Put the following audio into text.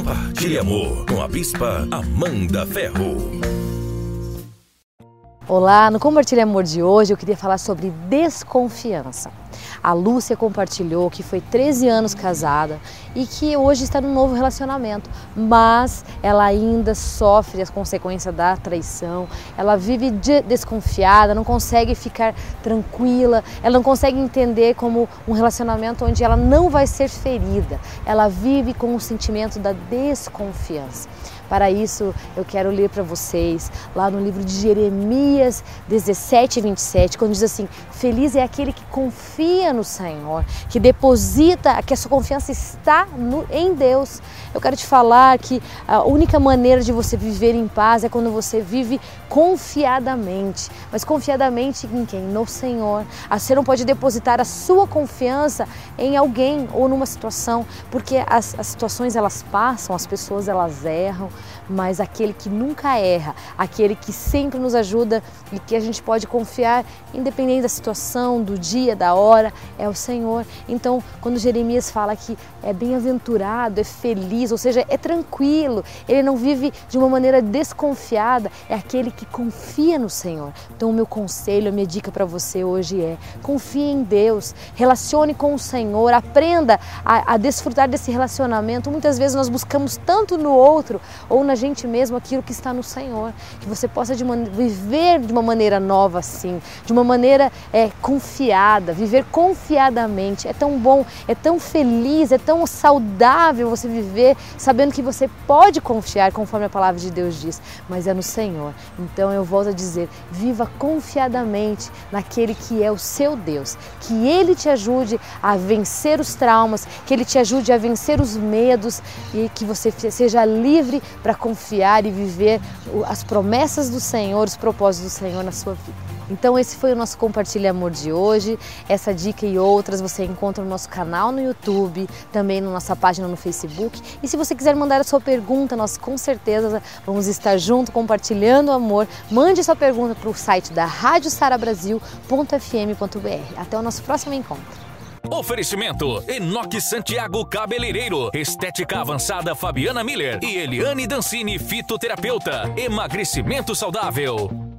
Compartilhe amor com a Bispa Amanda Ferro. Olá, no Compartilhe Amor de hoje eu queria falar sobre desconfiança. A Lúcia compartilhou que foi 13 anos casada e que hoje está num novo relacionamento, mas ela ainda sofre as consequências da traição, ela vive de desconfiada, não consegue ficar tranquila, ela não consegue entender como um relacionamento onde ela não vai ser ferida, ela vive com o sentimento da desconfiança. Para isso, eu quero ler para vocês lá no livro de Jeremias 17, 27, quando diz assim: Feliz é aquele que confia no Senhor, que deposita, que a sua confiança está no, em Deus. Eu quero te falar que a única maneira de você viver em paz é quando você vive confiadamente. Mas confiadamente em quem? No Senhor. Você não pode depositar a sua confiança em alguém ou numa situação, porque as, as situações elas passam, as pessoas elas erram, mas aquele que nunca erra, aquele que sempre nos ajuda e que a gente pode confiar, independente da situação, do dia, da hora, é o Senhor. Então, quando Jeremias fala que é bem-aventurado, é feliz, ou seja, é tranquilo, ele não vive de uma maneira desconfiada, é aquele que confia no Senhor. Então, o meu conselho, a minha dica para você hoje é: confie em Deus, relacione com o Senhor, aprenda a, a desfrutar desse relacionamento. Muitas vezes nós buscamos tanto no outro ou na gente mesmo aquilo que está no Senhor. Que você possa de viver de uma maneira nova assim, de uma maneira é, confiada, viver confiadamente. É tão bom, é tão feliz, é tão saudável você viver sabendo que você pode confiar, conforme a palavra de Deus diz, mas é no Senhor. Então eu volto a dizer: viva confiadamente naquele que é o seu Deus, que Ele te ajude a vencer os traumas, que Ele te ajude a vencer os medos e que você seja livre para confiar e viver as promessas do Senhor, os propósitos do Senhor na sua vida. Então esse foi o nosso Compartilha Amor de hoje. Essa dica e outras você encontra no nosso canal no YouTube, também na nossa página no Facebook. E se você quiser mandar a sua pergunta, nós com certeza vamos estar junto compartilhando amor. Mande sua pergunta para o site da radiosarabrasil.fm.br. Até o nosso próximo encontro. Oferecimento: Enoque Santiago Cabeleireiro, Estética Avançada Fabiana Miller e Eliane Dancini Fitoterapeuta. Emagrecimento saudável.